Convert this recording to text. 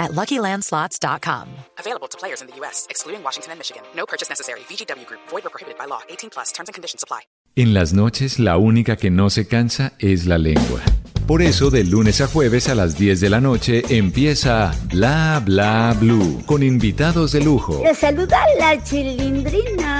at LuckyLandSlots.com. Available to players in the U.S., excluding Washington and Michigan. No purchase necessary. VGW Group. Void or prohibited by law. 18 plus. Terms and conditions apply. En las noches, la única que no se cansa es la lengua. Por eso, de lunes a jueves a las 10 de la noche empieza Bla Bla Blue con invitados de lujo. Le saluda la chilindrina.